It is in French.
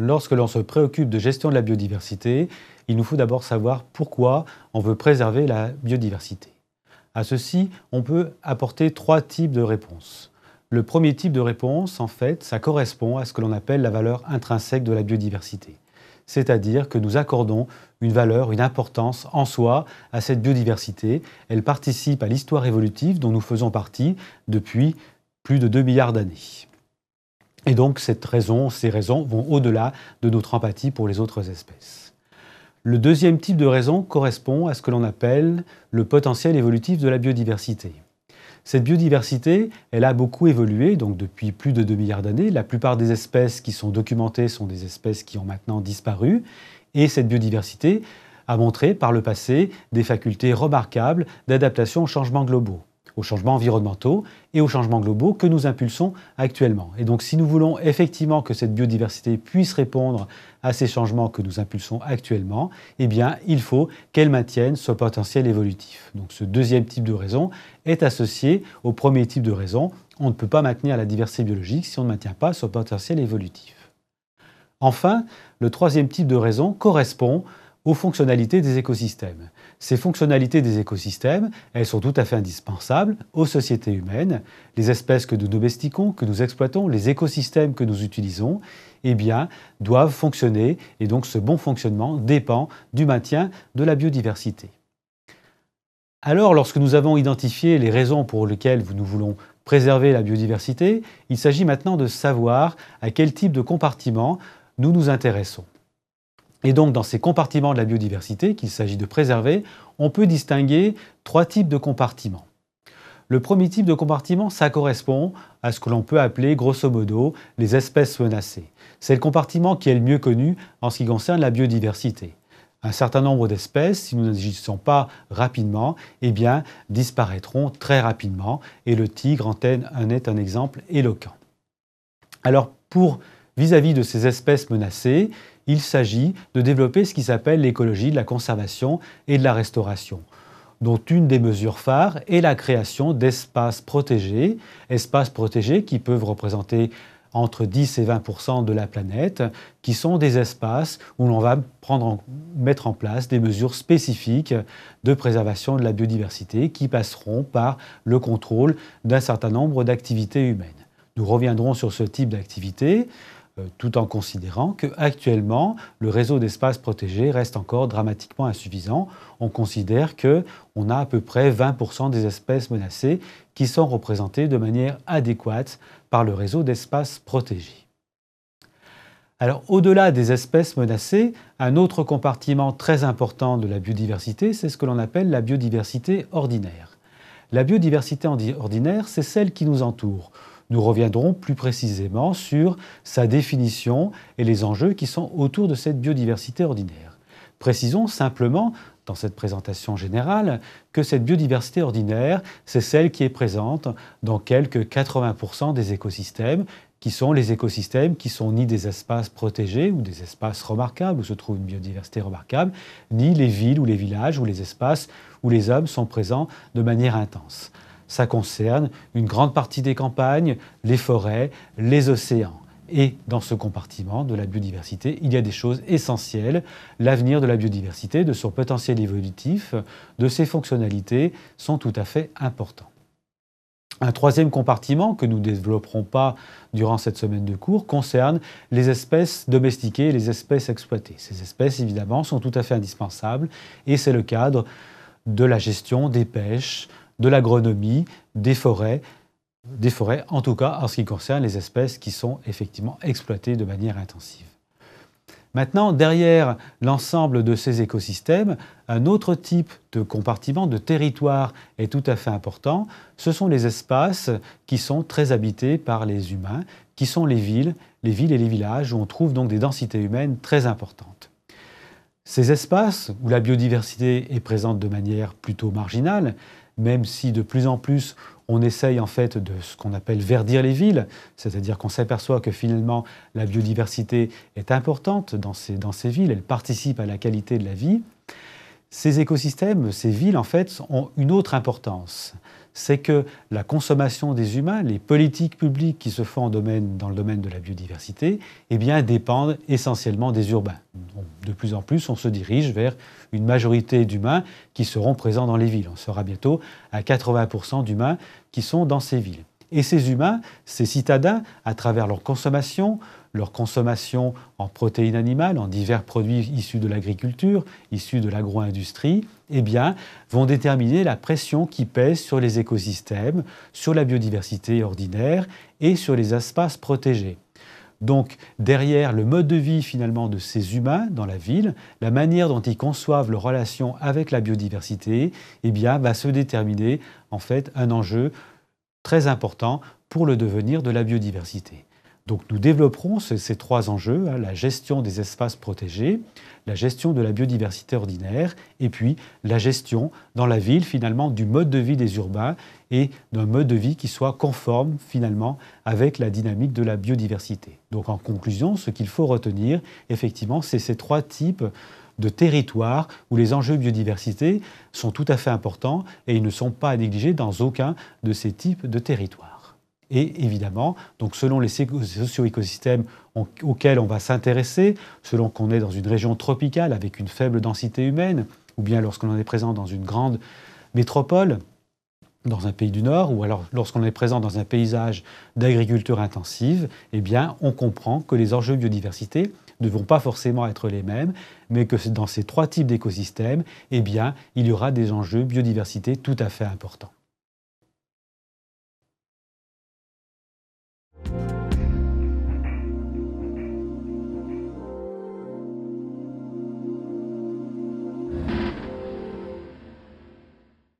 lorsque l'on se préoccupe de gestion de la biodiversité, il nous faut d'abord savoir pourquoi on veut préserver la biodiversité. À ceci, on peut apporter trois types de réponses. Le premier type de réponse, en fait, ça correspond à ce que l'on appelle la valeur intrinsèque de la biodiversité. C'est-à-dire que nous accordons une valeur, une importance en soi à cette biodiversité. Elle participe à l'histoire évolutive dont nous faisons partie depuis plus de 2 milliards d'années. Et donc cette raison, ces raisons vont au-delà de notre empathie pour les autres espèces. Le deuxième type de raison correspond à ce que l'on appelle le potentiel évolutif de la biodiversité. Cette biodiversité, elle a beaucoup évolué, donc depuis plus de 2 milliards d'années. La plupart des espèces qui sont documentées sont des espèces qui ont maintenant disparu. Et cette biodiversité a montré par le passé des facultés remarquables d'adaptation aux changements globaux aux changements environnementaux et aux changements globaux que nous impulsons actuellement. Et donc si nous voulons effectivement que cette biodiversité puisse répondre à ces changements que nous impulsons actuellement, eh bien il faut qu'elle maintienne ce potentiel évolutif. Donc ce deuxième type de raison est associé au premier type de raison. On ne peut pas maintenir la diversité biologique si on ne maintient pas ce potentiel évolutif. Enfin, le troisième type de raison correspond aux fonctionnalités des écosystèmes. Ces fonctionnalités des écosystèmes, elles sont tout à fait indispensables aux sociétés humaines. Les espèces que nous domestiquons, que nous exploitons, les écosystèmes que nous utilisons, eh bien, doivent fonctionner et donc ce bon fonctionnement dépend du maintien de la biodiversité. Alors, lorsque nous avons identifié les raisons pour lesquelles nous voulons préserver la biodiversité, il s'agit maintenant de savoir à quel type de compartiment nous nous intéressons. Et donc, dans ces compartiments de la biodiversité qu'il s'agit de préserver, on peut distinguer trois types de compartiments. Le premier type de compartiment, ça correspond à ce que l'on peut appeler grosso modo les espèces menacées. C'est le compartiment qui est le mieux connu en ce qui concerne la biodiversité. Un certain nombre d'espèces, si nous n'agissons pas rapidement, eh bien, disparaîtront très rapidement, et le tigre en est un exemple éloquent. Alors, pour vis-à-vis -vis de ces espèces menacées, il s'agit de développer ce qui s'appelle l'écologie de la conservation et de la restauration dont une des mesures phares est la création d'espaces protégés, espaces protégés qui peuvent représenter entre 10 et 20% de la planète, qui sont des espaces où l'on va mettre en place des mesures spécifiques de préservation de la biodiversité qui passeront par le contrôle d'un certain nombre d'activités humaines. Nous reviendrons sur ce type d'activité. Euh, tout en considérant qu'actuellement, le réseau d'espaces protégés reste encore dramatiquement insuffisant. On considère qu'on a à peu près 20% des espèces menacées qui sont représentées de manière adéquate par le réseau d'espaces protégés. Alors, au-delà des espèces menacées, un autre compartiment très important de la biodiversité, c'est ce que l'on appelle la biodiversité ordinaire. La biodiversité ordinaire, c'est celle qui nous entoure. Nous reviendrons plus précisément sur sa définition et les enjeux qui sont autour de cette biodiversité ordinaire. Précisons simplement, dans cette présentation générale, que cette biodiversité ordinaire, c'est celle qui est présente dans quelques 80% des écosystèmes, qui sont les écosystèmes qui sont ni des espaces protégés ou des espaces remarquables où se trouve une biodiversité remarquable, ni les villes ou les villages ou les espaces où les hommes sont présents de manière intense ça concerne une grande partie des campagnes, les forêts, les océans. Et dans ce compartiment de la biodiversité, il y a des choses essentielles. L'avenir de la biodiversité, de son potentiel évolutif, de ses fonctionnalités sont tout à fait importants. Un troisième compartiment que nous ne développerons pas durant cette semaine de cours concerne les espèces domestiquées et les espèces exploitées. Ces espèces, évidemment, sont tout à fait indispensables et c'est le cadre de la gestion des pêches, de l'agronomie, des forêts, des forêts, en tout cas en ce qui concerne les espèces qui sont effectivement exploitées de manière intensive. Maintenant, derrière l'ensemble de ces écosystèmes, un autre type de compartiment, de territoire est tout à fait important. Ce sont les espaces qui sont très habités par les humains, qui sont les villes, les villes et les villages où on trouve donc des densités humaines très importantes. Ces espaces où la biodiversité est présente de manière plutôt marginale, même si de plus en plus on essaye en fait de ce qu'on appelle verdir les villes, c'est-à-dire qu'on s'aperçoit que finalement la biodiversité est importante dans ces, dans ces villes, elle participe à la qualité de la vie. Ces écosystèmes, ces villes, en fait, ont une autre importance. C'est que la consommation des humains, les politiques publiques qui se font dans le domaine de la biodiversité, eh bien, dépendent essentiellement des urbains. De plus en plus, on se dirige vers une majorité d'humains qui seront présents dans les villes. On sera bientôt à 80% d'humains qui sont dans ces villes. Et ces humains, ces citadins, à travers leur consommation, leur consommation en protéines animales, en divers produits issus de l'agriculture, issus de l'agro-industrie, eh bien, vont déterminer la pression qui pèse sur les écosystèmes, sur la biodiversité ordinaire et sur les espaces protégés. Donc, derrière le mode de vie finalement de ces humains dans la ville, la manière dont ils conçoivent leur relation avec la biodiversité, eh bien, va se déterminer en fait un enjeu très important pour le devenir de la biodiversité. Donc nous développerons ces, trois enjeux, hein, la gestion des espaces protégés, la gestion de la biodiversité ordinaire, et puis la gestion dans la ville finalement du mode de vie des urbains et d'un mode de vie qui soit conforme finalement avec la dynamique de la biodiversité. Donc en conclusion, ce qu'il faut retenir, effectivement, c'est ces trois types de territoires où les enjeux biodiversité sont tout à fait importants et ils ne sont pas à négliger dans aucun de ces types de territoires. Et évidemment, donc selon les socio-écosystèmes auxquels on va s'intéresser, selon qu'on est dans une région tropicale avec une faible densité humaine, ou bien lorsqu'on est présent dans une grande métropole, dans un pays du Nord, ou alors lorsqu'on est présent dans un paysage d'agriculture intensive, eh on comprend que les enjeux biodiversité ne vont pas forcément être les mêmes, mais que dans ces trois types d'écosystèmes, eh il y aura des enjeux biodiversité tout à fait importants.